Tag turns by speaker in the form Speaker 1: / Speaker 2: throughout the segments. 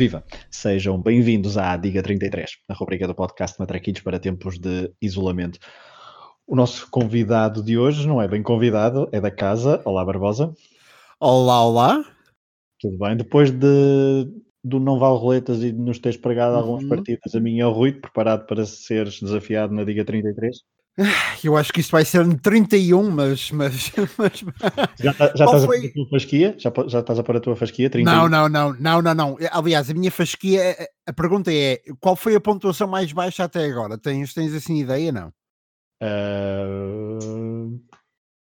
Speaker 1: Viva! Sejam bem-vindos à Diga 33, a rubrica do podcast Matraquilhos para tempos de isolamento. O nosso convidado de hoje não é bem convidado, é da casa. Olá, Barbosa.
Speaker 2: Olá, olá.
Speaker 1: Tudo bem? Depois de, do Não Vale Roletas e de nos teres pregado uhum. algumas partidas, a mim é o Rui, preparado para seres desafiado na Diga 33?
Speaker 2: Eu acho que isto vai ser no 31, mas. mas, mas...
Speaker 1: Já, tá, já estás foi... a pôr a tua fasquia? Já, já estás a pôr a tua fasquia? 31?
Speaker 2: Não, não, não, não, não, não. Aliás, a minha fasquia, a pergunta é: qual foi a pontuação mais baixa até agora? Tens, tens assim ideia? Não?
Speaker 1: Uh...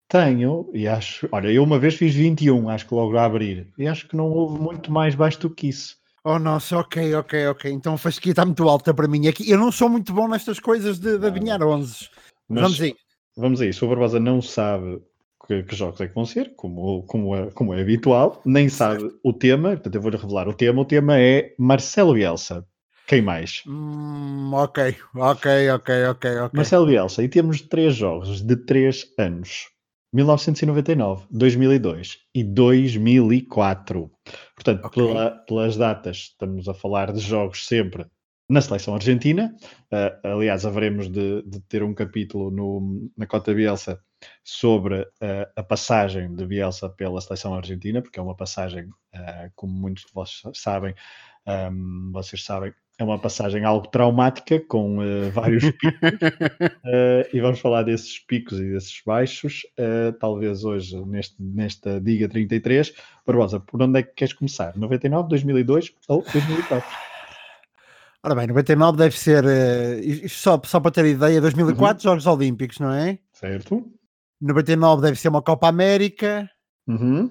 Speaker 1: Tenho, e acho. Olha, eu uma vez fiz 21, acho que logo a abrir, e acho que não houve muito mais baixo do que isso.
Speaker 2: Oh, nossa, ok, ok, ok. Então a fasquia está muito alta para mim. Aqui, eu não sou muito bom nestas coisas de, de adivinhar 11. Mas vamos aí.
Speaker 1: Vamos aí. Se o Barbosa não sabe que, que, jogos é que vão ser, como, como, é, como é habitual, nem sabe o tema, portanto eu vou-lhe revelar o tema. O tema é Marcelo Bielsa. Quem mais?
Speaker 2: Hum, ok, ok, ok, ok, ok.
Speaker 1: Marcelo Bielsa. E temos três jogos de três anos. 1999, 2002 e 2004. Portanto, okay. pela, pelas datas, estamos a falar de jogos sempre na seleção argentina. Uh, aliás, haveremos de, de, ter um capítulo no, na Cota Bielsa sobre uh, a passagem de Bielsa pela seleção argentina, porque é uma passagem, uh, como muitos de vocês sabem, um, vocês sabem, é uma passagem algo traumática, com vários picos, e vamos falar desses picos e desses baixos, talvez hoje, neste, nesta Diga 33. Barbosa, por onde é que queres começar? 99, 2002 ou 2004?
Speaker 2: Ora bem, 99 deve ser, uh, só, só para ter ideia, 2004 uhum. Jogos Olímpicos, não é?
Speaker 1: Certo.
Speaker 2: 99 deve ser uma Copa América.
Speaker 1: Uhum.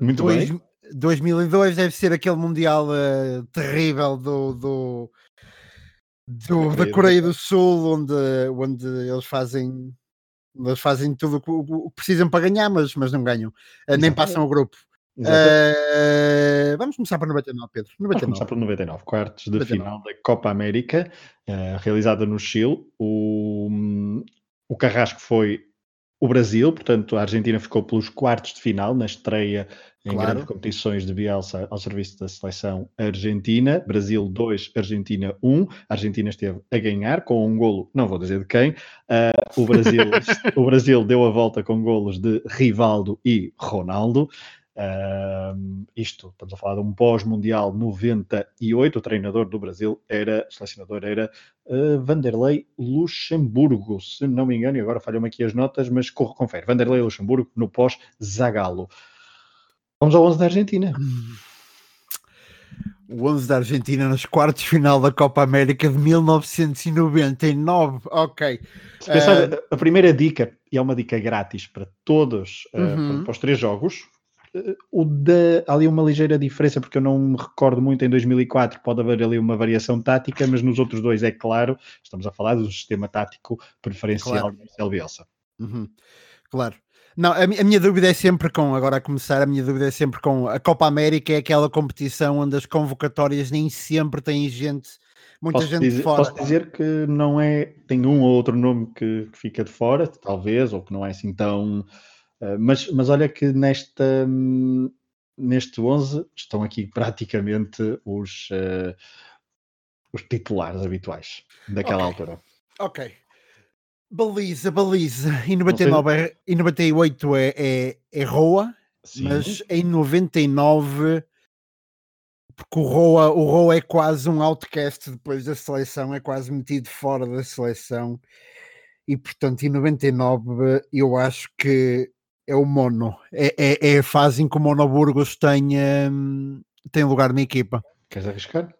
Speaker 1: Muito Dois, bem.
Speaker 2: 2002 deve ser aquele Mundial uh, terrível do, do, do da Coreia do Sul, onde, onde eles fazem eles fazem tudo o que precisam para ganhar, mas, mas não ganham, uh, nem passam o grupo. Uh, vamos começar por 99, Pedro. 99. Vamos
Speaker 1: começar por 99, quartos de 99. final da Copa América, uh, realizada no Chile. O, o Carrasco foi o Brasil, portanto a Argentina ficou pelos quartos de final na estreia em claro. grandes competições de Bielsa ao serviço da seleção argentina. Brasil 2, Argentina 1. A Argentina esteve a ganhar com um golo, não vou dizer de quem. Uh, o, Brasil, o Brasil deu a volta com golos de Rivaldo e Ronaldo. Uh, isto, estamos a falar de um pós-mundial 98, o treinador do Brasil era, o selecionador era uh, Vanderlei Luxemburgo, se não me engano, e agora falham-me aqui as notas, mas corro, confere, Vanderlei Luxemburgo no pós-Zagalo. Vamos ao 11 da Argentina.
Speaker 2: O 11 da Argentina nos quartos de final da Copa América de 1999. Ok.
Speaker 1: Pensar, uh... a primeira dica, e é uma dica grátis para todos, uhum. para os três jogos, o da, há ali uma ligeira diferença, porque eu não me recordo muito em 2004, pode haver ali uma variação tática, mas nos outros dois é claro, estamos a falar do sistema tático preferencial claro. do Marcelo Bielsa.
Speaker 2: Uhum. Claro. Não, a, a, minha dúvida é sempre com, agora a começar, a minha dúvida é sempre com a Copa América, é aquela competição onde as convocatórias nem sempre têm gente, muita
Speaker 1: posso
Speaker 2: gente
Speaker 1: dizer,
Speaker 2: de fora.
Speaker 1: Posso dizer que não é, tem um ou outro nome que, que fica de fora, talvez, ou que não é assim tão mas, mas olha que nesta, neste 11 estão aqui praticamente os, uh, os titulares habituais daquela okay. altura.
Speaker 2: Ok. Baliza, baliza. Em 99 é, em 98 é, é, é Roa, Sim. mas em 99 porque o Roa, o Roa é quase um outcast depois da seleção, é quase metido fora da seleção e portanto em 99 eu acho que é o Mono. É, é, é a fase em que o Mono Burgos tem, um, tem lugar na equipa.
Speaker 1: Queres arriscar?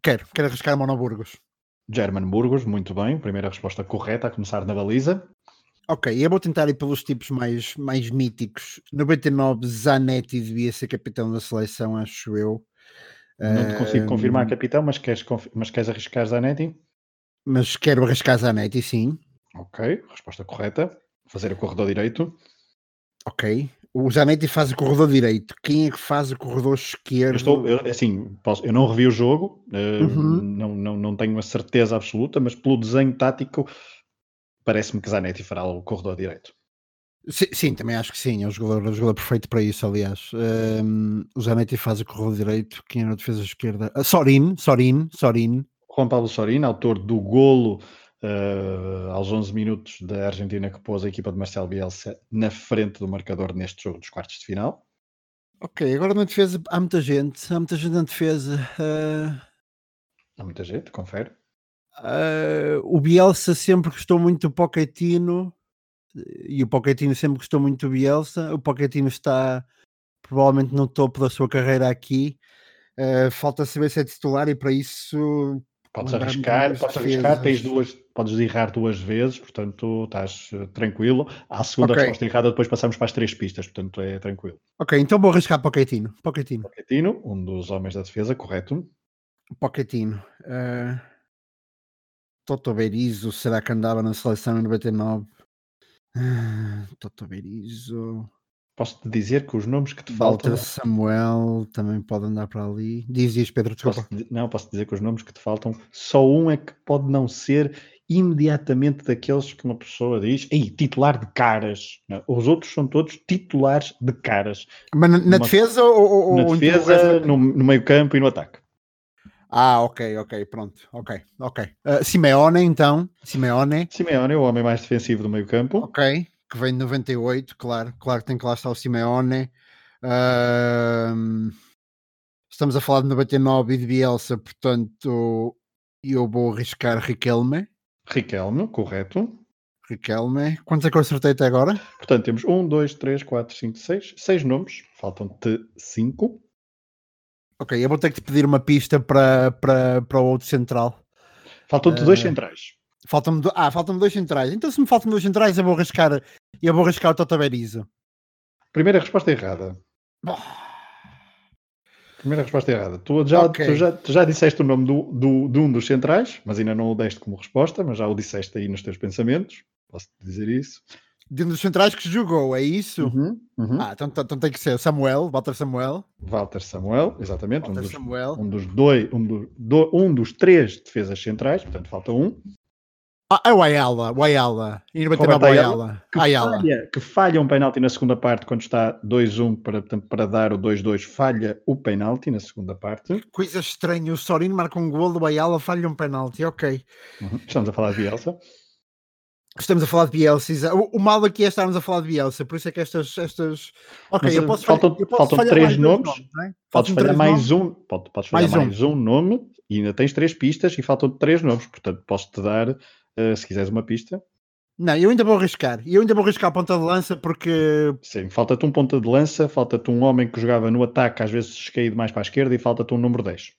Speaker 2: Quero, quero arriscar Mono Burgos.
Speaker 1: German Burgos, muito bem. Primeira resposta correta, a começar na baliza.
Speaker 2: Ok, eu vou tentar ir pelos tipos mais, mais míticos. 99, Zanetti devia ser capitão da seleção, acho eu.
Speaker 1: Não te consigo uh, confirmar capitão, mas queres, mas queres arriscar Zanetti?
Speaker 2: Mas quero arriscar Zanetti, sim.
Speaker 1: Ok, resposta correta. Fazer o corredor direito.
Speaker 2: Ok. O Zanetti faz o corredor direito. Quem é que faz o corredor esquerdo? Eu
Speaker 1: estou, eu, assim, posso, eu não revi o jogo, uh, uhum. não, não, não tenho a certeza absoluta, mas pelo desenho tático parece-me que Zanetti fará o corredor direito.
Speaker 2: Sim, sim, também acho que sim. É o jogador, é jogador perfeito para isso, aliás. Um, o Zanetti faz o corredor direito, quem era a defesa esquerda? Uh, Sorin, Sorin, Sorin.
Speaker 1: Juan Pablo Sorin, autor do golo uh, aos 11 minutos da Argentina que pôs a equipa de Marcelo Bielsa na frente do marcador neste jogo dos quartos de final.
Speaker 2: Ok, agora na defesa há muita gente, há muita gente na defesa. Uh...
Speaker 1: Há muita gente, confere.
Speaker 2: Uh, o Bielsa sempre gostou muito do Pochettino e o Pochettino sempre gostou muito do Bielsa. O Pochettino está provavelmente no topo da sua carreira aqui. Uh, falta saber se é titular e para isso
Speaker 1: Podes arriscar, podes arriscar, tens duas, podes errar duas vezes, portanto estás uh, tranquilo. À segunda okay. resposta errada, depois passamos para as três pistas, portanto é tranquilo.
Speaker 2: Ok, então vou arriscar Pochettino. Pochettino.
Speaker 1: Pochettino, um dos homens da defesa, correto?
Speaker 2: Pochettino. Uh... Toto Berizzo, será que andava na seleção em 99? Uh... Toto Berizzo.
Speaker 1: Posso-te dizer que os nomes que te
Speaker 2: Walter
Speaker 1: faltam.
Speaker 2: Samuel também pode andar para ali. Diz, diz, Pedro, desculpa.
Speaker 1: Posso, não, posso dizer que os nomes que te faltam, só um é que pode não ser imediatamente daqueles que uma pessoa diz, ei, titular de caras. Não, os outros são todos titulares de caras.
Speaker 2: Mas na, na uma, defesa ou,
Speaker 1: Na defesa, no, no meio campo e no ataque.
Speaker 2: Ah, ok, ok, pronto, ok, ok. Uh, Simeone, então, Simeone.
Speaker 1: Simeone, o homem mais defensivo do meio campo.
Speaker 2: Ok, que vem de 98, claro, claro que tem que lá estar o Simeone. Uh, estamos a falar de 99 e de Bielsa, portanto, eu vou arriscar Riquelme.
Speaker 1: Riquelme, correto.
Speaker 2: Riquelme. Quantos é que eu acertei até agora?
Speaker 1: Portanto, temos 1, 2, 3, 4, 5, 6. 6 nomes. Faltam-te 5.
Speaker 2: Ok, eu vou ter que te pedir uma pista para, para, para o outro central.
Speaker 1: Faltam-te uh, dois centrais.
Speaker 2: Faltam-me do... ah, faltam dois centrais. Então, se me faltam dois centrais, eu vou arriscar, eu vou arriscar o Toto Berizzo.
Speaker 1: Primeira resposta errada. Primeira resposta errada. Tu já, okay. tu já, tu já disseste o nome do, do, de um dos centrais, mas ainda não o deste como resposta, mas já o disseste aí nos teus pensamentos. Posso dizer isso?
Speaker 2: De um dos centrais que jogou, é isso?
Speaker 1: Uhum, uhum.
Speaker 2: Ah, então, então, tem que ser o Samuel, Walter Samuel.
Speaker 1: Walter Samuel, exatamente.
Speaker 2: Walter
Speaker 1: um, dos,
Speaker 2: Samuel.
Speaker 1: um dos dois, um, do, do, um dos três defesas centrais, portanto falta um.
Speaker 2: Ah, é o Ayala, o Ayala. E 99 o Ayala.
Speaker 1: Que, Ayala. Falha, que falha um penalti na segunda parte quando está 2-1 para, para dar o 2-2, falha o penalti na segunda parte.
Speaker 2: Coisa estranha, o Sorino marca um gol, o Ayala falha um penalti, ok.
Speaker 1: Uhum. Estamos a falar de Bielsa.
Speaker 2: Estamos a falar de Bielsa. O, o, mal aqui é estarmos a falar de Bielsa, por isso é que estas. estas... Ok, eu posso
Speaker 1: faltam,
Speaker 2: falhar, eu
Speaker 1: posso faltam três nomes. nomes é? Podes falhar mais nomes? um. Pode, podes falhar mais, mais um. um. nome e ainda tens três pistas e faltam três nomes. Portanto, posso-te dar Uh, se quiseres uma pista.
Speaker 2: Não, eu ainda vou arriscar. Eu ainda vou arriscar a ponta de lança porque.
Speaker 1: Sim, falta-te um ponta de lança, falta-te um homem que jogava no ataque, às vezes caído mais para a esquerda, e falta-te um número 10.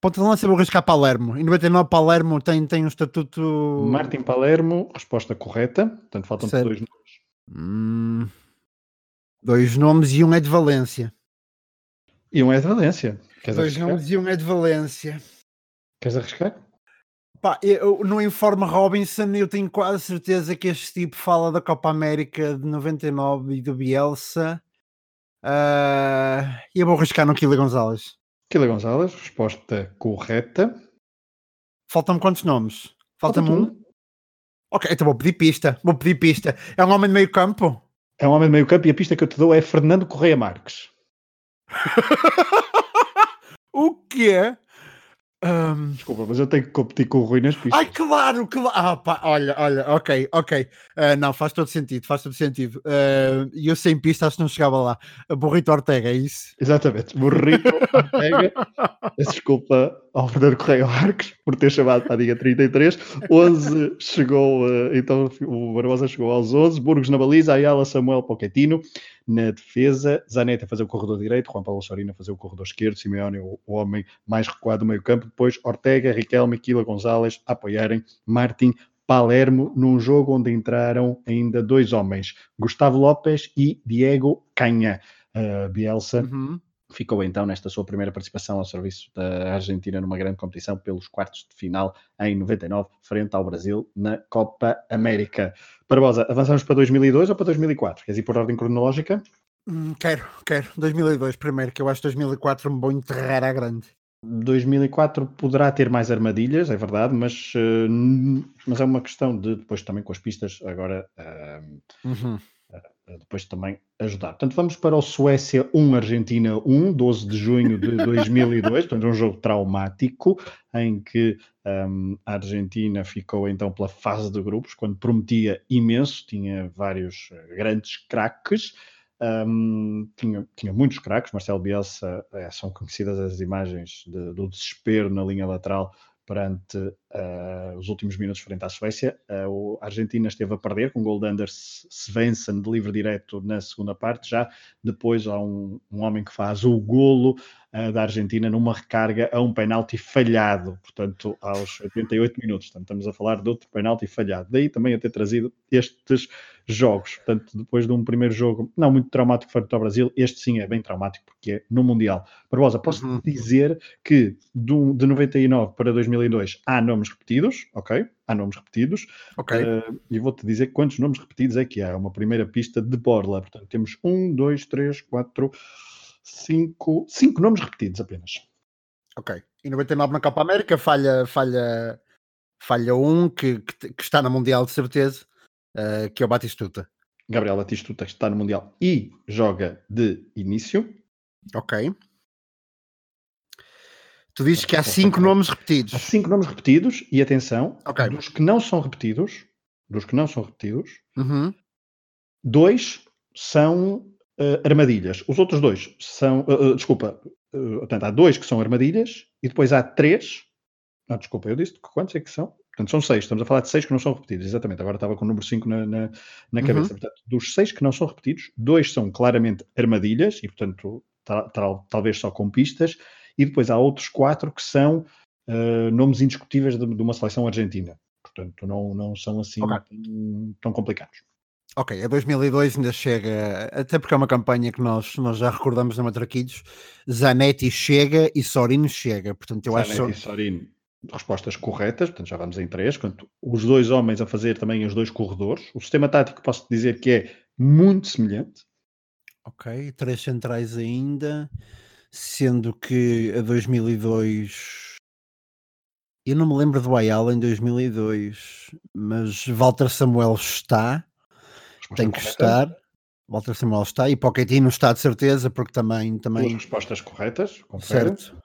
Speaker 2: Ponta de lança eu vou arriscar Palermo. Em 99 Palermo tem, tem um estatuto.
Speaker 1: Martin Palermo, resposta correta. Portanto, faltam-te dois nomes.
Speaker 2: Hum, dois nomes e um é de Valência.
Speaker 1: E um é de Valência.
Speaker 2: Queres dois arriscar? nomes e um é de Valência.
Speaker 1: Queres arriscar?
Speaker 2: Pá, eu, no Informe Robinson eu tenho quase certeza que este tipo fala da Copa América de 99 e do Bielsa. Uh, e eu vou arriscar no Kila Gonzalez.
Speaker 1: Kila Gonzalez, resposta correta.
Speaker 2: Faltam-me quantos nomes? Falta-me Falta um. Ok, então vou pedir pista. Vou pedir pista. É um homem de meio campo?
Speaker 1: É um homem de meio campo e a pista que eu te dou é Fernando Correia Marques.
Speaker 2: o quê?
Speaker 1: Um... Desculpa, mas eu tenho que competir com o Rui nas pistas.
Speaker 2: Ai, claro, claro. Ah, pá, olha, olha, ok, ok. Uh, não, faz todo sentido, faz todo sentido. Uh, e uh, eu sem pista acho que não chegava lá. Burrito Ortega, é isso?
Speaker 1: Exatamente, Burrito Ortega. Desculpa ao Fernando Correia Marques por ter chamado para a Diga 33. 11 chegou, uh, então o Barbosa chegou aos 11. Burgos na baliza, Ayala, Samuel, Pochettino na defesa, Zanetti a fazer o corredor direito, Juan Paulo Sorina a fazer o corredor esquerdo, Simeone o, homem mais recuado do meio campo, depois Ortega, Riquelme, Quila Gonzalez a apoiarem Martin Palermo num jogo onde entraram ainda dois homens, Gustavo Lopes e Diego Canha. Uh, Bielsa uhum. Ficou então nesta sua primeira participação ao serviço da Argentina numa grande competição pelos quartos de final em 99, frente ao Brasil na Copa América. Barbosa, avançamos para 2002 ou para 2004? Queres ir por ordem cronológica?
Speaker 2: Hum, quero, quero. 2002 primeiro, que eu acho que 2004 me vou enterrar à grande.
Speaker 1: 2004 poderá ter mais armadilhas, é verdade, mas, uh, mas é uma questão de depois também com as pistas agora uh, uhum. Depois também ajudar. Portanto, vamos para o Suécia 1, Argentina 1, 12 de junho de 2002, portanto, um jogo traumático em que um, a Argentina ficou então pela fase de grupos, quando prometia imenso, tinha vários eh, grandes craques. Um, tinha, tinha, muitos craques, Marcelo Bielsa, é, são conhecidas as imagens de, do desespero na linha lateral perante uh, os últimos minutos frente à Suécia. Uh, a Argentina esteve a perder com o gol de Anders Svensson de livre direto na segunda parte. Já depois há um, um homem que faz o golo uh, da Argentina numa recarga a um penalti falhado, portanto, aos 88 minutos. Portanto, estamos a falar de outro penalti falhado. Daí também a ter trazido estes jogos. Portanto, depois de um primeiro jogo não muito traumático frente ao Brasil, este sim é bem traumático porque é no Mundial. Barbosa, posso uhum. dizer que do, de 99 para 2002 há nomes repetidos, ok? Há nomes repetidos.
Speaker 2: Ok. Uh,
Speaker 1: e vou-te dizer quantos nomes repetidos é que há. Uma primeira pista de borla. Portanto, temos um, dois, três, quatro, cinco, cinco nomes repetidos apenas.
Speaker 2: Ok. E 99 na Copa América falha, falha, falha um que, que, que está na Mundial de certeza uh, que é o Batistuta.
Speaker 1: Gabriel Batistuta está no Mundial e joga de início.
Speaker 2: Ok. Tu dizes que há cinco nomes repetidos.
Speaker 1: Há cinco nomes repetidos e atenção, okay. dos que não são repetidos, dos que não são repetidos,
Speaker 2: uhum.
Speaker 1: dois são uh, armadilhas. Os outros dois são, uh, desculpa, portanto, há dois que são armadilhas e depois há três. Ah, desculpa, eu disse quantos é que são? Portanto, são seis. Estamos a falar de seis que não são repetidos. Exatamente. Agora estava com o número 5 na, na, na uhum. cabeça. Portanto, dos seis que não são repetidos, dois são claramente armadilhas e, portanto, tal, tal, talvez só com pistas. E depois há outros quatro que são uh, nomes indiscutíveis de, de, uma seleção argentina. Portanto, não, não são assim okay. tão, tão complicados.
Speaker 2: Ok, a 2002 ainda chega, até porque é uma campanha que nós, nós já recordamos na Matraquilhos, Zanetti chega e Sorino chega, portanto eu
Speaker 1: Zanetti
Speaker 2: acho...
Speaker 1: e Sorino respostas corretas, portanto já vamos em três, portanto, os dois homens a fazer também os dois corredores. O sistema tático posso dizer que é muito semelhante.
Speaker 2: Ok, três centrais ainda, sendo que a 2002 eu não me lembro do Ayala em 2002, mas Walter Samuel está, Resposta tem que correta. estar. Walter Samuel está e Pochettino está de certeza, porque também. também...
Speaker 1: Duas respostas corretas,
Speaker 2: confere. Certo.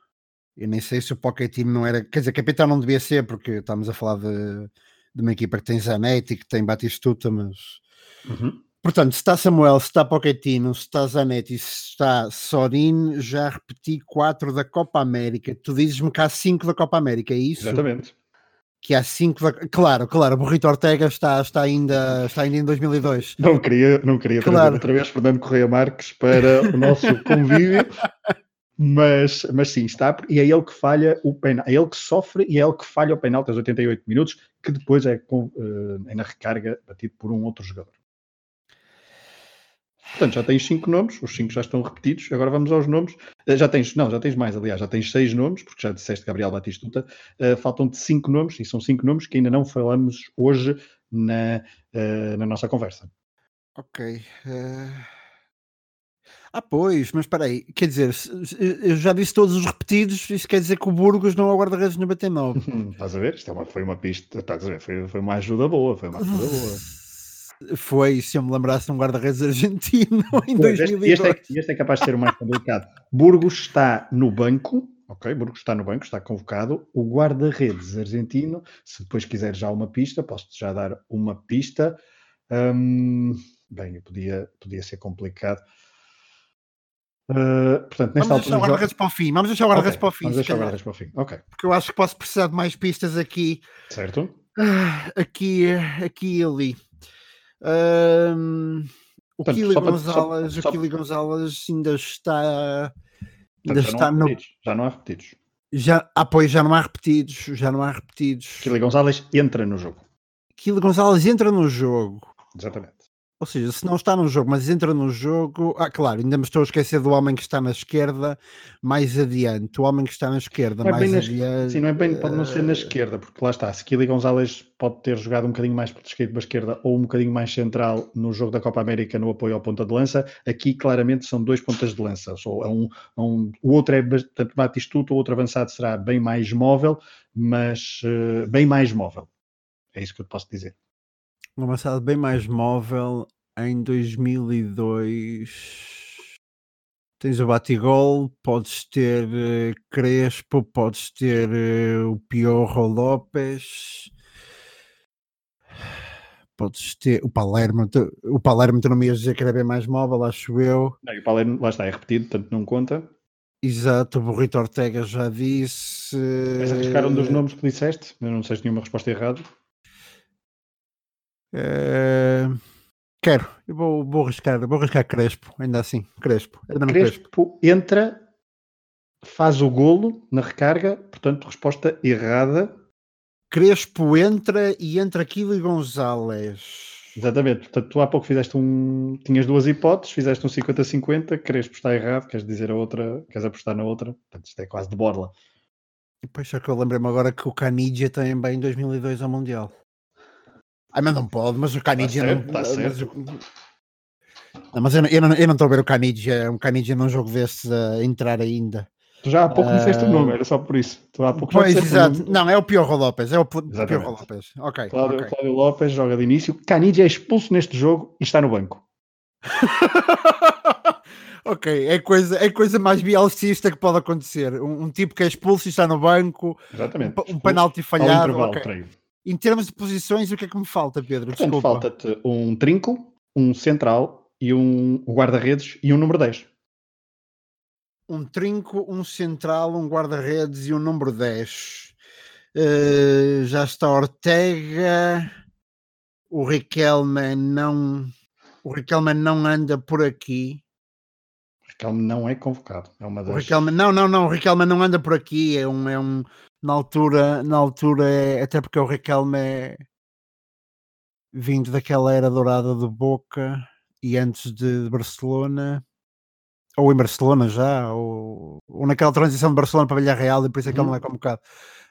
Speaker 2: Eu nem sei se o Pochettino não era. Quer dizer, capitão não devia ser, porque estamos a falar de, de uma equipa que tem Zanetti, que tem Batistuta, mas.
Speaker 1: Uhum.
Speaker 2: Portanto, se está Samuel, se está Pochettino, se está Zanetti, se está Sorin, já repeti quatro da Copa América. Tu dizes-me que há cinco da Copa América, é isso?
Speaker 1: Exatamente.
Speaker 2: Que há cinco da... Claro, claro, o Burrito Ortega está, está, ainda, está ainda em 2002.
Speaker 1: Não queria, não queria claro. outra vez Fernando Correia Marques para o nosso convívio. Mas, mas sim, está, e é ele que falha o penal, é ele que sofre e é ele que falha o penalti aos 88 minutos, que depois é, com, uh, é na recarga batido por um outro jogador. Portanto, já tens cinco nomes, os cinco já estão repetidos. Agora vamos aos nomes. Uh, já tens, não, já tens mais, aliás, já tens seis nomes, porque já disseste Gabriel Batistuta. Uh, Faltam-te cinco nomes, e são cinco nomes que ainda não falamos hoje na, na nossa conversa.
Speaker 2: Ok. Ah, pois, mas espera aí, quer dizer, eu já disse todos os repetidos, isso quer dizer que o Burgos não é o guarda-redes no BT9.
Speaker 1: estás a ver? Isto é uma, foi uma pista, estás a ver? Foi, foi uma ajuda boa, foi uma ajuda boa.
Speaker 2: Foi, se eu me lembrasse, um guarda-redes argentino em pois, 2002.
Speaker 1: Este, este, é, este é capaz de ser o mais complicado. Burgos está no banco, ok? Burgos está no banco, está convocado. O guarda-redes argentino, se depois quiser já uma pista, posso-te já dar uma pista. Hum, bem, podia, podia ser complicado.
Speaker 2: Uh, portanto, nesta vamos deixar o guarda-redes para o fim. Vamos deixar o guarda-redes okay, para o fim.
Speaker 1: Vamos deixar o guarda-redes para o fim. Ok.
Speaker 2: Porque eu acho que posso precisar de mais pistas aqui.
Speaker 1: Certo.
Speaker 2: Uh, aqui, aqui e ali. Uh, o portanto, Kili Gonzalez, só, só, o Kili Gonzalez ainda está. Ainda
Speaker 1: portanto, está
Speaker 2: no.
Speaker 1: Já não há repetidos.
Speaker 2: Já, ah, pois, já não há repetidos. Já não há repetidos.
Speaker 1: Kili Gonzalez entra no jogo.
Speaker 2: Kili Gonzalez entra no jogo.
Speaker 1: Exatamente.
Speaker 2: Ou seja, se não está no jogo, mas entra no jogo. Ah, claro, ainda me estou a esquecer do homem que está na esquerda mais adiante. O homem que está na esquerda
Speaker 1: não
Speaker 2: é mais
Speaker 1: adiante. Sim, não é bem, pode não ser na esquerda, porque lá está. Se Kili Gonzalez pode ter jogado um bocadinho mais para a esquerda, para a esquerda ou um bocadinho mais central no jogo da Copa América no apoio ao ponta de lança, aqui claramente são dois pontas de lança. Ou é um, é um, o outro é bastante batistuto, o outro avançado será bem mais móvel, mas uh, bem mais móvel. É isso que eu te posso dizer
Speaker 2: um avançado bem mais móvel em 2002 tens o Batigol, podes ter uh, Crespo, podes ter uh, o Piorro Lopes, podes ter o Palermo, tu, o Palermo tu não me ias dizer que era bem mais móvel, acho eu.
Speaker 1: Não, o Palermo lá está, é repetido, portanto não conta.
Speaker 2: Exato, o Burrito Ortega já disse.
Speaker 1: Queres arriscar um dos nomes que disseste? Eu não sei se nenhuma resposta errada.
Speaker 2: Uh, quero, eu vou, vou arriscar, vou arriscar Crespo, ainda assim, Crespo.
Speaker 1: Ainda Crespo, Crespo entra, faz o golo na recarga, portanto, resposta errada.
Speaker 2: Crespo entra e entra e Gonzalez.
Speaker 1: Exatamente, portanto, tu há pouco fizeste um. Tinhas duas hipóteses, fizeste um 50-50, Crespo está errado, queres dizer a outra, queres apostar na outra, portanto, isto é quase de borla.
Speaker 2: E depois só que eu lembrei-me agora que o Canidia também em 2002 ao Mundial. Ah, mas não pode, mas o Canidia
Speaker 1: tá
Speaker 2: não.
Speaker 1: Tá certo.
Speaker 2: Não, mas eu, eu, não, eu não estou a ver o Canidia, um Canidia num jogo desse a entrar ainda.
Speaker 1: Tu já há pouco uh... disseste o nome, era só por isso. Tu há pouco
Speaker 2: pois, exato. Não, é o Piorro Lopes. É o Piorro Lopes. Ok.
Speaker 1: Cláudio,
Speaker 2: okay.
Speaker 1: Cláudio Lopes joga de início. Canidia é expulso neste jogo e está no banco.
Speaker 2: ok, é coisa, é coisa mais bielcista que pode acontecer. Um, um, tipo que é expulso e está no banco.
Speaker 1: Exatamente.
Speaker 2: Um, um penalti falhado. Okay. Em termos de posições, o que é que me falta, Pedro?
Speaker 1: Portanto, falta-te um trinco, um central e um guarda-redes e um número 10.
Speaker 2: Um trinco, um central, um guarda-redes e um número 10. Uh, eh, já está Ortega. O Riquelme não. O Riquelme não anda por aqui.
Speaker 1: O Riquelme não é convocado. É uma das...
Speaker 2: o Riquelme, não, não, não. O Riquelme não anda por aqui. É um, é um, na altura, na altura é, até porque o Riquelme é vindo daquela era dourada do Boca e antes de Barcelona, ou em Barcelona já, ou, ou naquela transição de Barcelona para Villarreal, e por isso é que ele não é uhum. convocado.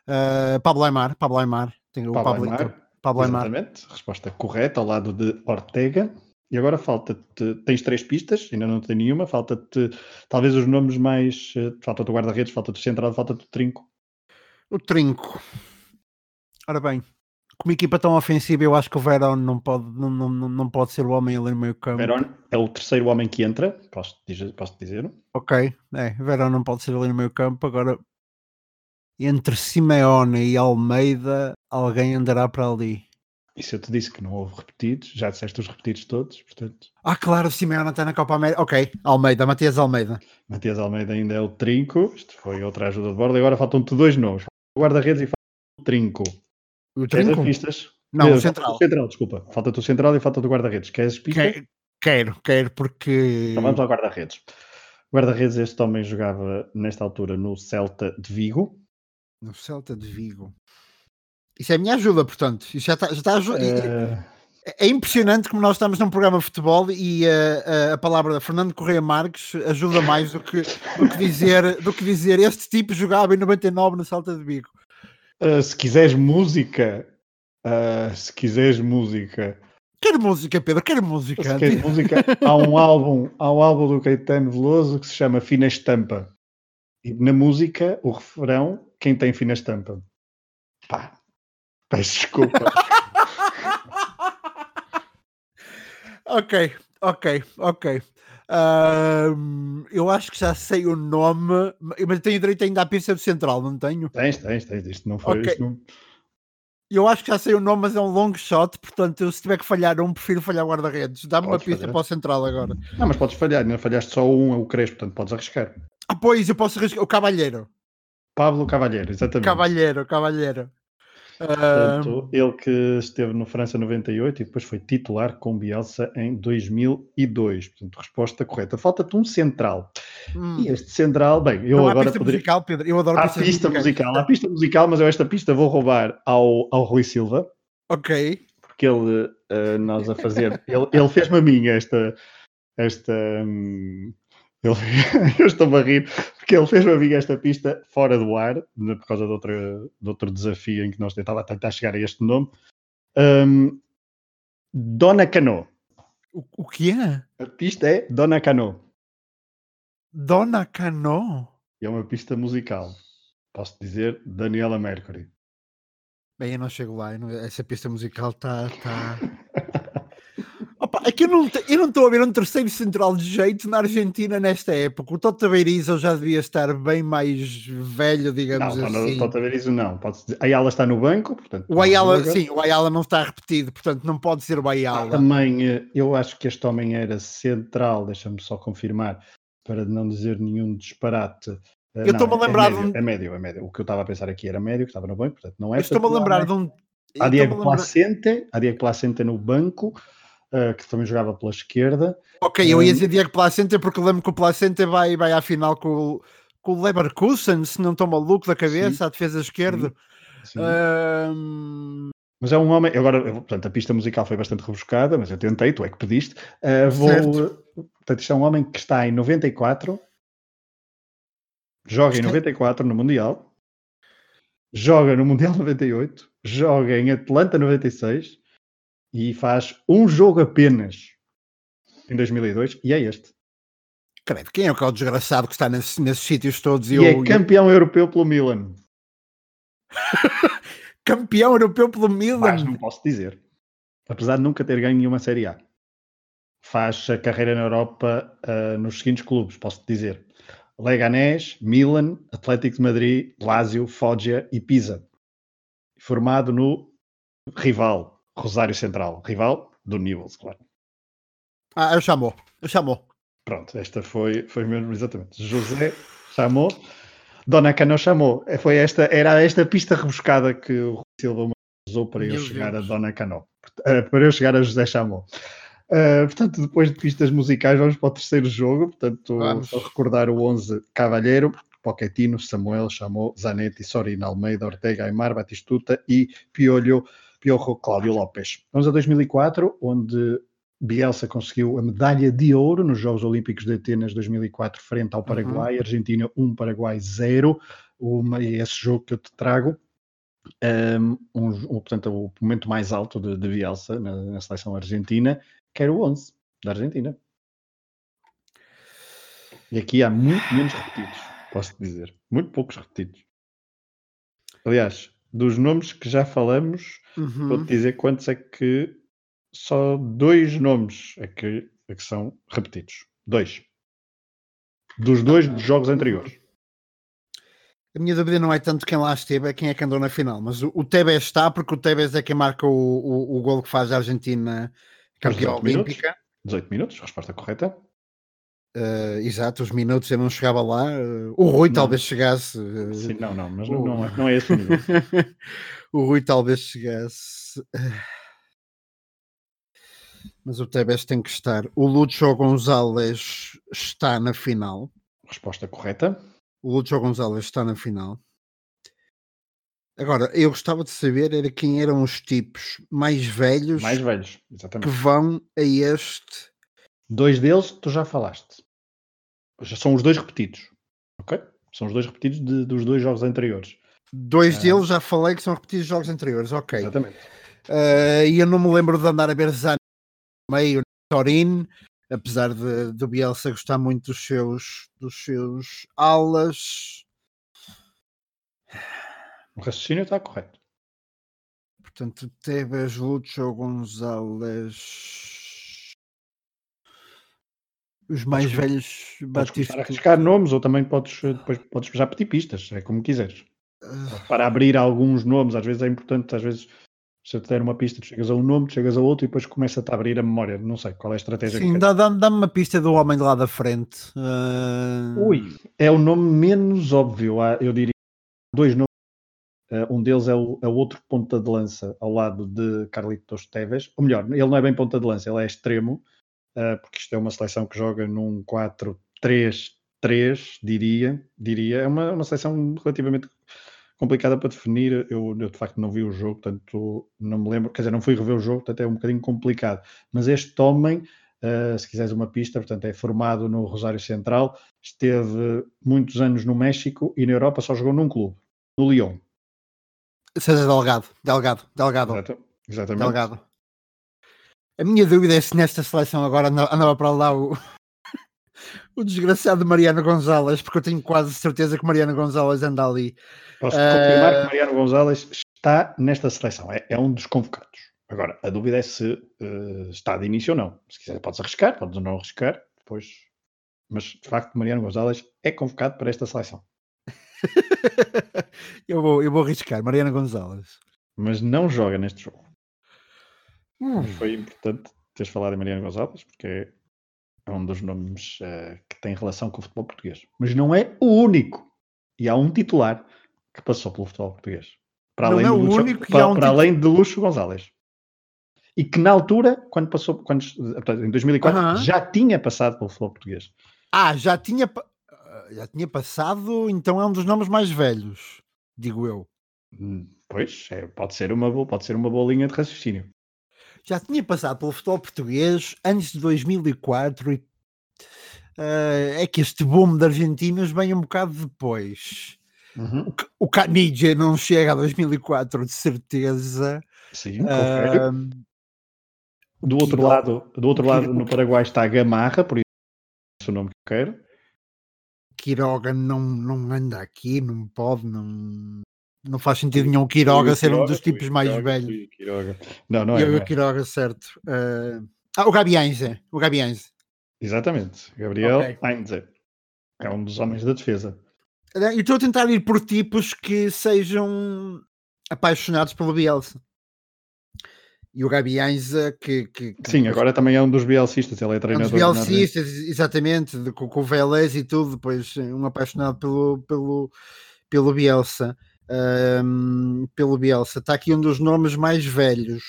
Speaker 2: Uh, Pablo Aymar, Pablo Aymar,
Speaker 1: tem o Pablo, Pablo Aymar, Pablo Aymar. Exatamente, resposta correta ao lado de Ortega. E agora falta-te, tens três pistas, ainda não tem nenhuma, falta-te talvez os nomes mais, eh, falta-te o guarda-redes, falta-te o central, falta-te o trinco.
Speaker 2: O trinco. Ora bem, com uma equipa tão ofensiva, eu acho que o Verón não pode, não, não, não pode ser o homem ali no meio campo.
Speaker 1: Verón é o terceiro homem que entra, posso, posso dizer?
Speaker 2: Ok, é, Verón não pode ser ali no meio campo. Agora, entre Simeone e Almeida, alguém andará para ali.
Speaker 1: E se eu te disse que não houve repetidos, já disseste os repetidos todos, portanto.
Speaker 2: Ah, claro, o Simeone está na Copa América. Ok, Almeida, Matias Almeida.
Speaker 1: Matias Almeida ainda é o trinco. Isto foi outra ajuda de borda. E agora faltam-te dois nomes guarda-redes e falta o trinco.
Speaker 2: O trinco?
Speaker 1: pistas?
Speaker 2: Não, o central.
Speaker 1: O central, desculpa. Falta-te o central e falta-te o guarda-redes. Queres pistas?
Speaker 2: Que, quero, quero, porque...
Speaker 1: Então vamos ao guarda-redes. Guarda-redes, este homem jogava nesta altura no Celta de Vigo.
Speaker 2: No Celta de Vigo. Isso é a minha ajuda, portanto. Isso já está, já está ajuda. Uh... É impressionante como nós estamos num programa de futebol e uh, uh, a palavra da Fernando Correia Marques ajuda mais do que, do que, dizer, do que dizer este tipo jogava em 99 no Salta de Bico.
Speaker 1: Uh, se quiseres música, se quiseres música.
Speaker 2: Quero música, Pedro, quero música. Se
Speaker 1: queres música, há um álbum, há um álbum do Caetano Veloso que se chama Fina Estampa. E na música, o refrão, quem tem fina estampa? Pá, peço desculpa.
Speaker 2: Ok, ok, ok. Uh, eu acho que já sei o nome, mas tenho direito ainda à pista do Central, não tenho?
Speaker 1: Tens, tens, tens. Isto não foi. Okay. Isto não...
Speaker 2: Eu acho que já sei o nome, mas é um long shot, portanto, se tiver que falhar um, prefiro falhar guarda-redes. Dá-me uma pista falhar. para o Central agora.
Speaker 1: Não, mas podes falhar, não falhaste só um, é o Crespo, portanto, podes arriscar.
Speaker 2: Ah, pois, eu posso arriscar. O Cavalheiro.
Speaker 1: Pablo Cavalheiro, exatamente.
Speaker 2: Cavalheiro, Cavalheiro.
Speaker 1: Portanto, ele que esteve no França 98 e depois foi titular com Bielsa em 2002. Portanto, resposta correta. Falta-te um central. Hum. E este central, bem, eu
Speaker 2: Não,
Speaker 1: agora
Speaker 2: pista poderia... musical, Pedro. Eu adoro
Speaker 1: há pista musical. Há pista musical, mas eu esta pista vou roubar ao, ao Rui Silva.
Speaker 2: Ok.
Speaker 1: Porque ele, uh, nós a fazer, ele, ele fez-me a mim esta, esta, um, ele, eu estou a rir porque ele fez-me a esta pista fora do ar, por causa de, outra, de outro desafio em que nós tentava tentar chegar a este nome. Um, Dona Cano.
Speaker 2: O, o que é?
Speaker 1: A pista é Dona Cano.
Speaker 2: Dona Cano?
Speaker 1: É uma pista musical. Posso dizer Daniela Mercury.
Speaker 2: Bem, eu não chego lá. Não, essa pista musical está. Tá... é que eu não, eu não estou a ver um terceiro central de jeito na Argentina nesta época. O Tota Berizzo já devia estar bem mais velho, digamos
Speaker 1: não,
Speaker 2: assim.
Speaker 1: Não, Tota Berizzo não. Pode. Ayala está no banco, portanto.
Speaker 2: O Ayala, sim, o Ayala não está repetido, portanto não pode ser o Ayala.
Speaker 1: Ah, também, eh, eu acho que este homem era central, deixa-me só confirmar, para não dizer nenhum disparate.
Speaker 2: Eh, eu estou-me a lembrar
Speaker 1: é médio,
Speaker 2: de
Speaker 1: um... é médio, é médio. O que eu estava a pensar aqui era médio, que estava no banco, portanto não é.
Speaker 2: Estou-me a lembrar de um.
Speaker 1: Há Diego Placente, há Diego Placente no banco, uh, que também jogava pela esquerda.
Speaker 2: Ok, eu ia dizer Diego Placente porque lembro que o Placente vai, vai à final com, com o Leverkusen, se não estou maluco da cabeça, sim, à defesa esquerda. Sim, sim. Um...
Speaker 1: Mas é um homem, agora, portanto, a pista musical foi bastante rebuscada, mas eu tentei, tu é que pediste. Uh, vou, certo. portanto, isto é um homem que está em 94, joga em 94 no Mundial, joga no Mundial 98, joga em Atlanta 96 e faz um jogo apenas em 2002 e é este.
Speaker 2: Credo, quem é o desgraçado que está nesses, nesses sítios todos?
Speaker 1: E, e é campeão europeu pelo Milan.
Speaker 2: campeão europeu pelo Milan.
Speaker 1: Mas não posso dizer. Apesar de nunca ter ganho nenhuma Série A. Faz a carreira na Europa uh, nos seguintes clubes, posso dizer. Leganés, Milan, Atlético de Madrid, Lazio, Foggia e Pisa. Formado no rival, Rosário Central. Rival do Newells, claro.
Speaker 2: Ah, eu chamou. Eu chamou.
Speaker 1: Pronto, esta foi, foi mesmo exatamente. José chamou. Dona Cano chamou. É, foi esta, era esta pista rebuscada que o Silva usou para Meu eu chegar Deus. a Dona Cano. Eh, para eu chegar a José Chamou. Uh, portanto, depois de pistas musicais, vamos para o terceiro jogo. Portanto, vamos. só recordar o 11 Cavalheiro, Pochettino, Samuel, Chamou, Zanetti, Sorina, Almeida, Ortega, Aymar, Batistuta e Piolho, Piorro, Cláudio Lopes. Vamos a 2004, onde Bielsa conseguiu a medalha de ouro nos Jogos Olímpicos de Atenas 2004 frente ao Paraguai, uhum. Argentina 1, Paraguai 0. Uma, esse jogo que eu te trago. Um, um, portanto, o momento mais alto de, de Bielsa na, na, seleção argentina, que era o 11 da Argentina. E aqui há muito menos repetidos, posso dizer. Muito poucos repetidos. Aliás, dos nomes que já falamos, uhum. vou-te dizer quantos é que só dois nomes é que, é que são repetidos. Dois. Dos dois dos jogos anteriores.
Speaker 2: A minha dúvida não é tanto quem lá esteve, é quem é que andou na final. Mas o, o Tevez está, porque o Tevez é quem marca o, o, o gol que faz a Argentina campeã olímpica.
Speaker 1: Minutos, 18 minutos, resposta correta.
Speaker 2: Uh, exato, os minutos eu não chegava lá. Uh, o Rui não. talvez chegasse.
Speaker 1: Uh, Sim, não, não, mas o... não, é, não é esse o nível.
Speaker 2: o Rui talvez chegasse. Mas o Tevez tem que estar. O Lúcio Gonzalez está na final.
Speaker 1: Resposta correta.
Speaker 2: O Lúcio Gonzalez está na final. Agora, eu gostava de saber era quem eram os tipos mais velhos,
Speaker 1: mais velhos exatamente.
Speaker 2: que vão a este.
Speaker 1: Dois deles tu já falaste. Já são os dois repetidos. Ok? São os dois repetidos de, dos dois jogos anteriores.
Speaker 2: Dois ah. deles já falei que são repetidos dos jogos anteriores. Ok.
Speaker 1: Exatamente.
Speaker 2: Uh, e eu não me lembro de andar a ver Zan meio Torin, apesar de, do Bielsa gostar muito dos seus, dos seus alas.
Speaker 1: O raciocínio está correto.
Speaker 2: Portanto, Tebas, Lúcio Gonzalez. Os mais
Speaker 1: podes,
Speaker 2: velhos
Speaker 1: Batista. Podes arriscar nomes ou também podes, depois podes já pedir pistas, é como quiseres. Uh... Para abrir alguns nomes, às vezes é importante, às vezes se eu te der uma pista, tu chegas a um nome, tu chegas a outro e depois começa-te a abrir a memória. Não sei qual é a estratégia.
Speaker 2: Sim, dá-me dá uma pista do homem de lá da frente. Uh...
Speaker 1: Ui, é o nome menos óbvio. Eu diria dois nomes. Uh, um deles é o, é o, outro ponta de lança ao lado de Carlitos Teves. Ou melhor, ele não é bem ponta de lança, ele é extremo, porque isto é uma seleção que joga num 4-3-3, diria. diria. É uma, uma seleção relativamente complicada para definir. Eu, eu, de facto não vi o jogo, portanto não me lembro, quer dizer, não fui rever o jogo, portanto é um bocadinho complicado. Mas este homem, uh, se quiseres uma pista, portanto é formado no Rosário Central, esteve muitos anos no México e na Europa só jogou num clube, no Lyon.
Speaker 2: César Delgado, Delgado, Delgado.
Speaker 1: Exato, exatamente.
Speaker 2: Delgado. A minha dúvida é se nesta seleção agora andava para lá o, o desgraçado Mariano Gonzalez, porque eu tenho quase certeza que Mariano Gonzalez anda ali.
Speaker 1: Posso uh... confirmar que Mariano Gonzalez está nesta seleção, é, é, um dos convocados. Agora, a dúvida é se uh, está de início ou não. Se quiser, podes arriscar, podes não arriscar, depois. Mas de facto, Mariano Gonzalez é convocado para esta seleção.
Speaker 2: eu, vou, eu vou arriscar, Mariano Gonzalez.
Speaker 1: Mas não joga neste jogo. Hum. Foi importante teres falado em Mariano Gonzalez, porque é um dos nomes uh, que tem relação com o futebol português. Mas não é o único. E há um titular que passou pelo futebol português. Para
Speaker 2: não
Speaker 1: além
Speaker 2: é
Speaker 1: o
Speaker 2: Luxo, único
Speaker 1: para, um para além de Luxo Gonzalez. E que na altura, quando passou, quando, em 2004, uh -huh. já tinha passado pelo futebol português.
Speaker 2: Ah, já tinha, já tinha passado, então é um dos nomes mais velhos, digo eu.
Speaker 1: Hum, pois, é, pode, ser uma boa, pode ser uma boa linha de raciocínio
Speaker 2: já tinha passado pelo futebol português antes de 2004 e uh, é que este boom de argentinos vem um bocado depois. Uhum. O, o não chega a 2004 de certeza.
Speaker 1: Sim, uh, do outro lado, do outro lado no Paraguai está a Gamarra, por isso é o nome que eu quero.
Speaker 2: Quiroga não, não anda aqui, não pode, não, não faz sentido nenhum o Quiroga ser um dos tipos mais velhos.
Speaker 1: Não, não é.
Speaker 2: Eu, o Quiroga, certo. Uh... Ah, o Gabi Ainze. O Gabi Ainze.
Speaker 1: Exatamente. Gabriel okay. É um dos homens da defesa.
Speaker 2: E estou a tentar ir por tipos que sejam apaixonados pelo Bielsa. E o Gabi Ainza, que, que,
Speaker 1: que, Sim, agora também é um dos bielcistas, ele é treinador.
Speaker 2: É um dos bielcistas, exatamente, de, com, com o Vélez e tudo, depois um apaixonado pelo, pelo, pelo Bielsa um, pelo Bielsa. Está aqui um dos nomes mais velhos.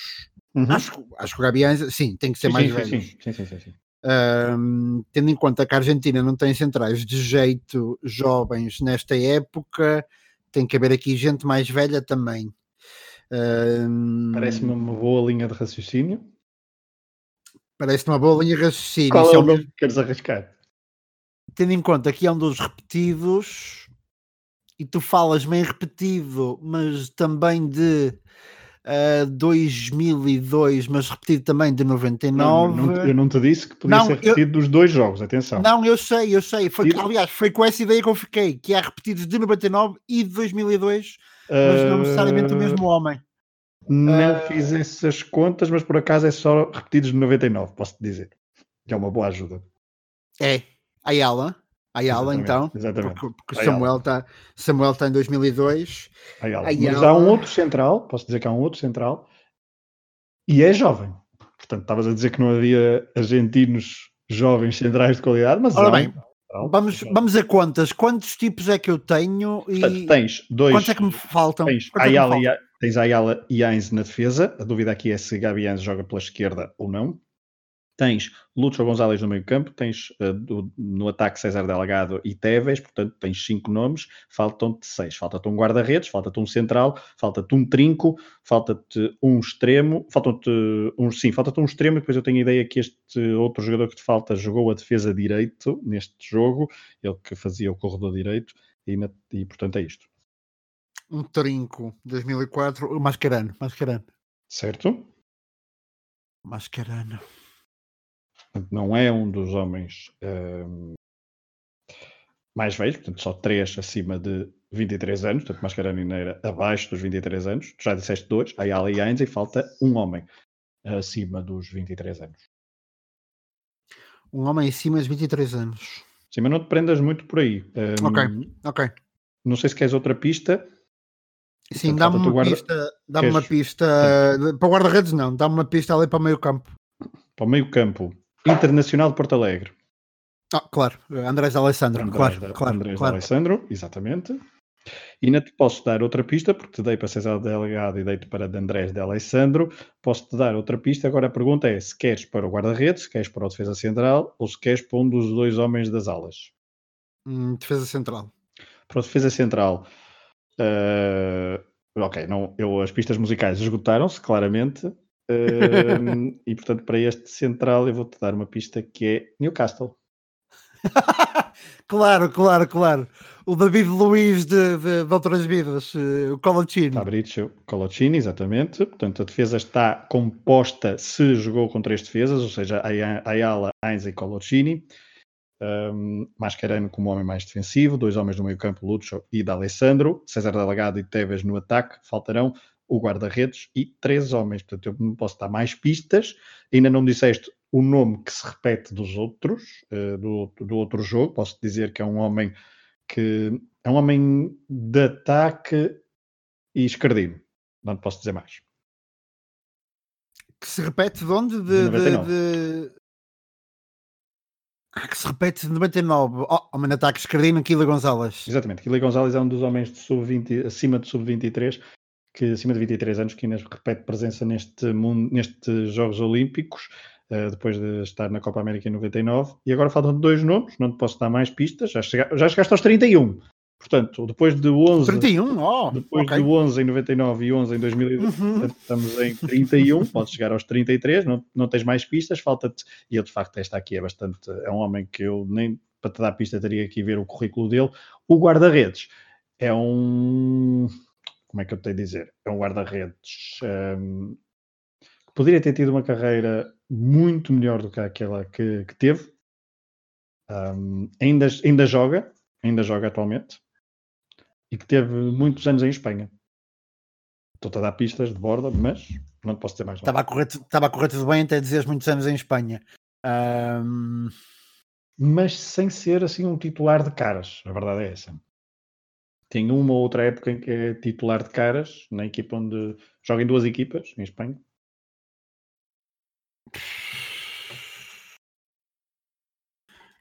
Speaker 2: Uhum. Acho, acho que o Gabi sim, tem que ser
Speaker 1: sim,
Speaker 2: mais
Speaker 1: sim,
Speaker 2: velho.
Speaker 1: Sim, sim, sim, sim.
Speaker 2: Um, tendo em conta que a Argentina não tem centrais de jeito jovens nesta época, tem que haver aqui gente mais velha também. Um,
Speaker 1: Parece-me uma boa linha de raciocínio.
Speaker 2: Parece-me uma boa linha de raciocínio.
Speaker 1: Qual é o nome que queres arriscar?
Speaker 2: Tendo em conta que é um dos repetidos, e tu falas bem repetido, mas também de uh, ah, 2002, mas repetido também de 99.
Speaker 1: Não, não, eu não te disse que podia não, ser repetido eu, dos dois jogos, atenção.
Speaker 2: Não, eu sei, eu sei. Foi, aliás, foi com essa ideia que eu fiquei, que há repetidos de 99 e de 2002, uh, mas não necessariamente o mesmo homem.
Speaker 1: Não uh, fiz essas contas, mas por acaso é só repetidos de 99, posso-te dizer. Que é uma boa ajuda.
Speaker 2: É. Ayala. Ayala, exatamente, então,
Speaker 1: exatamente.
Speaker 2: porque, porque Samuel está Samuel tá em 2002.
Speaker 1: Ayala. Ayala. Mas há um outro central, posso dizer que há um outro central, e é jovem. Portanto, estavas a dizer que não havia argentinos jovens centrais de qualidade, mas
Speaker 2: Ora bem, vamos, vamos a quantas? Quantos tipos é que eu tenho? E
Speaker 1: Portanto, tens dois.
Speaker 2: Quantos é que me faltam?
Speaker 1: Tens
Speaker 2: é
Speaker 1: Ayala, me faltam? tens Ayala e Ainz na defesa. A dúvida aqui é se Gabi Ainz joga pela esquerda ou não. Tens Lúcio Gonzalez no meio campo, tens uh, do, no ataque César Delgado e Tevez, portanto tens cinco nomes, faltam-te seis. Falta-te um guarda-redes, falta-te um central, falta-te um trinco, falta-te um extremo, falta-te um, sim, falta-te um extremo, e depois eu tenho a ideia que este outro jogador que te falta jogou a defesa direito neste jogo, ele que fazia o corredor direito, e, e portanto é isto.
Speaker 2: Um trinco, 2004, o Mascherano, Mascherano.
Speaker 1: Certo?
Speaker 2: Mascherano.
Speaker 1: Não é um dos homens um, mais velhos, portanto, só três acima de 23 anos, portanto, Mascherano e Neira abaixo dos 23 anos. Tu já disseste dois, Ayala e Ainz, e falta um homem acima dos 23 anos.
Speaker 2: Um homem acima dos 23 anos.
Speaker 1: Sim, mas não te prendas muito por aí.
Speaker 2: Um, ok, ok.
Speaker 1: Não sei se queres outra pista.
Speaker 2: Sim, dá-me uma, guarda... pista, dá uma pista. Para guarda-redes, não. Dá-me uma pista ali para o meio campo.
Speaker 1: Para o meio campo. Internacional de Porto Alegre.
Speaker 2: Ah, claro, Andrés Alessandro, Andrés, claro, claro,
Speaker 1: Andrés
Speaker 2: claro.
Speaker 1: Alessandro, exatamente. E ainda te posso dar outra pista, porque te dei para César Delegado e dei-te para de Andrés de Alessandro. Posso-te dar outra pista. Agora a pergunta é se queres para o guarda-redes, se queres para o defesa central ou se queres para um dos dois homens das alas.
Speaker 2: Hum, defesa central.
Speaker 1: Para o defesa central. Uh, ok, não, eu, as pistas musicais esgotaram-se, claramente e portanto, para este central, eu vou-te dar uma pista que é Newcastle.
Speaker 2: claro, claro, claro. O David Luiz de, de, de outras vidas, eh, o Colocini.
Speaker 1: Fabrício Colocini, exatamente. Portanto, a defesa está composta se jogou com três defesas, ou seja, Ayala, Ainz e Colocini. Um, Mascherano como homem mais defensivo, dois homens no meio campo, Lucho e D'Alessandro, César Delegado e Tevez no ataque. Faltarão o guarda-redes e três homens. Portanto, eu não posso dar mais pistas. Ainda não me disseste o nome que se repete dos outros, uh, do, do outro jogo. Posso dizer que é um homem que é um homem de ataque e escardino. Não te posso dizer mais.
Speaker 2: Que se repete de onde? De, de, de, ah, que se repete de 99. Oh, homem de ataque escardino, Kila Gonzalez.
Speaker 1: Exatamente. Kila Gonzalez é um dos homens de sub-20, acima de sub-23, que acima de 23 anos, que ainda repete presença neste mundo, nestes Jogos Olímpicos. Uh, depois de estar na Copa América em 99. E agora faltam dois nomes, não te posso dar mais pistas. Já, chega, já chegaste aos 31. Portanto, depois de 11,
Speaker 2: 31, oh,
Speaker 1: depois okay. de 11 em 99 e 11 em 2012, uhum. estamos em 31, podes chegar aos 33, não, não tens mais pistas, falta-te, e ele de facto esta aqui é bastante, é um homem que eu nem para te dar pista teria que ver o currículo dele. O guarda-redes é um, como é que eu tenho a dizer? É um guarda-redes um, que poderia ter tido uma carreira muito melhor do que aquela que, que teve. Um, ainda, ainda joga, ainda joga atualmente e que teve muitos anos em Espanha. Estou-te a dar pistas de borda, mas não te posso dizer mais
Speaker 2: nada. Estava a correr, estava a correr tudo bem até dizeres muitos anos em Espanha. Um...
Speaker 1: Mas sem ser assim um titular de caras, a verdade é essa. Tem uma ou outra época em que é titular de caras, na equipa onde joga em duas equipas, em Espanha.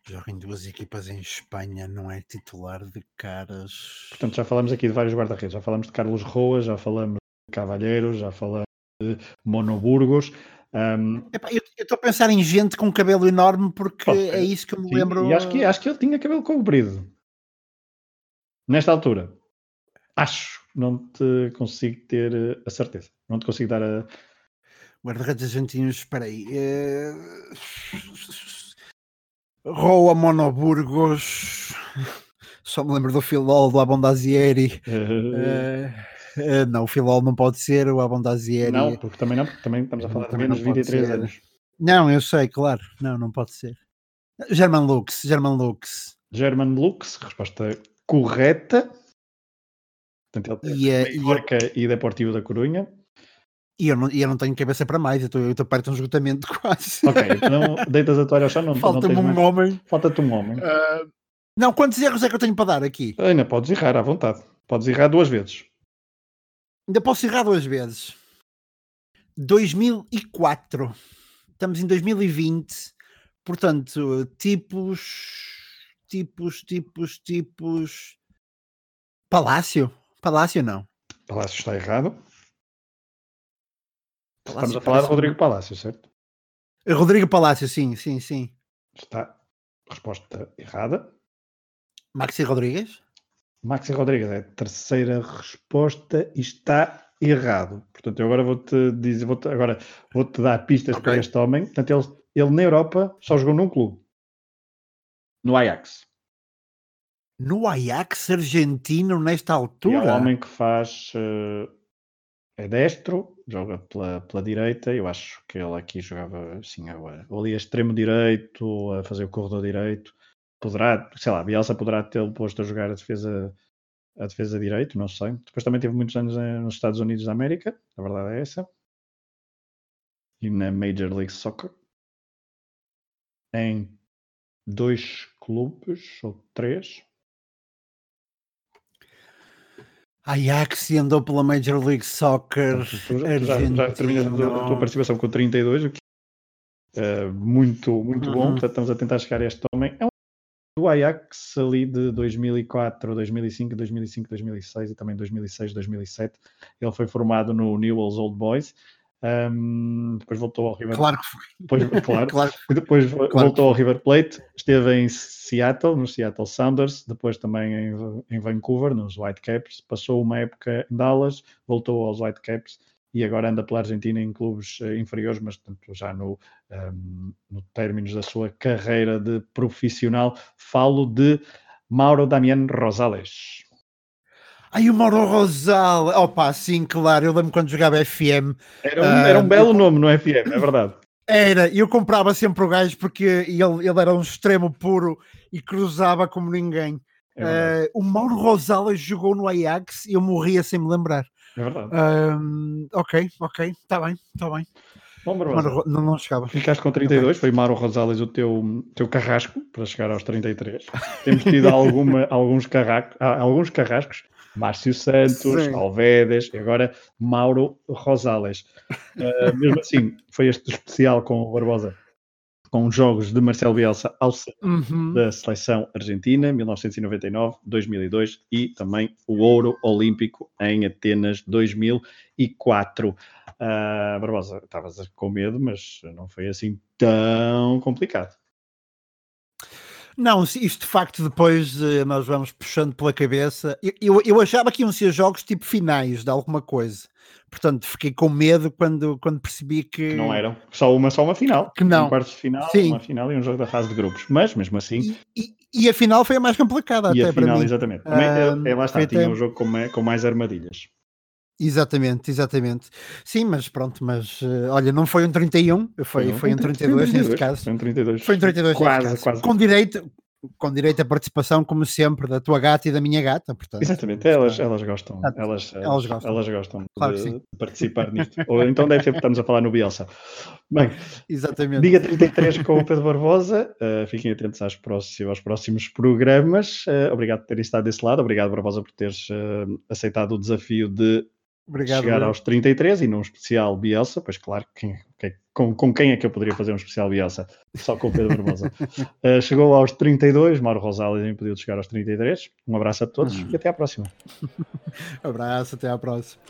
Speaker 2: Joga em duas equipas em Espanha, não é titular de caras.
Speaker 1: Portanto, já falamos aqui de vários guarda-redes. Já falamos de Carlos Roa, já falamos de Cavalheiros, já falamos de Monoburgos. Um...
Speaker 2: eu estou a pensar em gente com cabelo enorme porque é isso que eu me Sim, lembro.
Speaker 1: E acho que, acho que ele tinha cabelo comprido. Nesta altura. Acho. Não te consigo ter eh, a certeza. Não te consigo dar a.
Speaker 2: Guarda-redes argentinos, espera aí. Uh Roa Monoburgos. Só me lembro do Filol, do Abondazieri. Uh, uh, não, o Filol não pode ser, o Abondazieri.
Speaker 1: Não, porque também não, porque também estamos a falar de menos 23 anos.
Speaker 2: Não, eu sei, claro. Não, não pode ser. German Lux, German Lux.
Speaker 1: German Lux, resposta correta. Portanto, ele e, é, e, e Deportivo da Corunha.
Speaker 2: E eu não, e eu não tenho cabeça para mais, eu estou perto de um esgotamento quase.
Speaker 1: Ok, então deitas a toalha ao chão, não
Speaker 2: Falta-me um mais... homem.
Speaker 1: Falta-te um homem. Uh,
Speaker 2: não, quantos erros é que eu tenho para dar aqui?
Speaker 1: Ainda podes errar à vontade. Podes errar duas vezes.
Speaker 2: Ainda posso errar duas vezes. 2004. Estamos em 2020. Portanto, tipos. Tipos, tipos, tipos. Palácio? Palácio não.
Speaker 1: Palácio está errado. Estamos a falar de Rodrigo Palácio, certo?
Speaker 2: Rodrigo Palácio, sim, sim, sim.
Speaker 1: Está. Resposta errada.
Speaker 2: Maxi Rodrigues?
Speaker 1: Maxi Rodrigues é a terceira resposta e está errado. Portanto, eu agora vou-te dizer, vou agora vou-te dar pistas okay. para este homem. Portanto, ele, ele na Europa só jogou num clube. No Ajax.
Speaker 2: No Ajax argentino nesta altura?
Speaker 1: E é um homem que faz uh, é destro, joga pela, pela direita. Eu acho que ele aqui jogava assim, ou ali a extremo direito, a fazer o corredor direito. Poderá, sei lá, Bielsa poderá tê-lo posto a jogar a defesa, a defesa direito, não sei. Depois também teve muitos anos nos Estados Unidos da América, a verdade é essa. E na Major League Soccer. Em dois clubes, ou três,
Speaker 2: Ajax e andou pela Major League Soccer.
Speaker 1: Já, já, terminas a tua, a tua, participação com 32, o que é muito, muito uhum. bom. Portanto, estamos a tentar chegar a este homem. É um do Ajax ali de 2004, 2005, 2005, 2006 e também 2006, 2007. Ele foi formado no Newell's Old Boys um, depois voltou ao River
Speaker 2: Claro que foi.
Speaker 1: Depois, claro, claro. Depois claro. voltou ao River Plate, esteve em Seattle, no Seattle Sounders, depois também em, em Vancouver, nos Whitecaps, passou uma época em Dallas, voltou aos Whitecaps e agora anda pela Argentina em clubes uh, inferiores, mas portanto, já no, um, no términos da sua carreira de profissional. Falo de Mauro Damián Rosales.
Speaker 2: Ai, o Mauro Rosal. Opa, sim, claro. Eu lembro quando jogava FM.
Speaker 1: Era um, era um belo eu... nome no FM, é verdade.
Speaker 2: Era, eu comprava sempre o gajo porque ele, ele era um extremo puro e cruzava como ninguém. É uh, o Mauro Rosales jogou no Ajax e eu morria sem me lembrar.
Speaker 1: É verdade.
Speaker 2: Uh, ok, ok, está bem, está bem.
Speaker 1: Bom,
Speaker 2: Mauro, não, não chegava.
Speaker 1: Ficaste com 32, okay. foi Mauro Rosales o teu, teu carrasco para chegar aos 33. Temos tido alguma, alguns, carrascos, alguns carrascos, Márcio Santos, Sim. Alvedes, e agora Mauro Rosales. Uh, mesmo assim, foi este especial com o Barbosa com jogos de Marcelo Bielsa ao uhum. da seleção argentina, 1999, 2002 e também o ouro olímpico em Atenas 2004. Uh, ah, Barbosa, estavas com medo, mas não foi assim tão complicado.
Speaker 2: Não, isto de facto depois uh, nós vamos puxando pela cabeça. Eu, eu, eu, achava que iam ser jogos tipo finais de alguma coisa. Portanto, fiquei com medo quando, quando percebi que...
Speaker 1: que não eram. Só uma, só uma final.
Speaker 2: Que não.
Speaker 1: Um quarto de final, Sim. uma final e um jogo da fase de grupos. Mas, mesmo assim...
Speaker 2: E, e, e a final foi a mais complicada
Speaker 1: e
Speaker 2: até
Speaker 1: a final,
Speaker 2: para mim.
Speaker 1: exatamente. Também, uh, é, lá está, tinha um jogo com, com mais armadilhas.
Speaker 2: Exatamente, exatamente. Sim, mas pronto, mas uh, olha, não foi um 31, foi, foi, um 32, 32 neste caso.
Speaker 1: Foi um 32.
Speaker 2: Foi um 32
Speaker 1: quase, quase.
Speaker 2: Com direito, com direito à participação, como sempre, da tua gata e da minha gata. Portanto,
Speaker 1: Exatamente, elas, elas gostam. Elas, elas, gostam. Elas gostam claro de, participar nisto. Ou então deve ser porque estamos a falar no Bielsa. Bem,
Speaker 2: Exatamente.
Speaker 1: Diga 33 com o Pedro Barbosa. Uh, fiquem atentos aos próximos, aos próximos programas. Uh, obrigado por terem estado desse lado. Obrigado, Barbosa, por teres uh, aceitado o desafio de Obrigado, chegar aos 33 e num especial Bielsa, pois claro, quem, quem, com, com, quem é que eu poderia fazer um especial Bielsa? Só com o Pedro Barbosa. uh, chegou aos 32, Mauro Rosales impediu de chegar aos 33. Um abraço a todos hum. e até à próxima.
Speaker 2: abraço, até à próxima.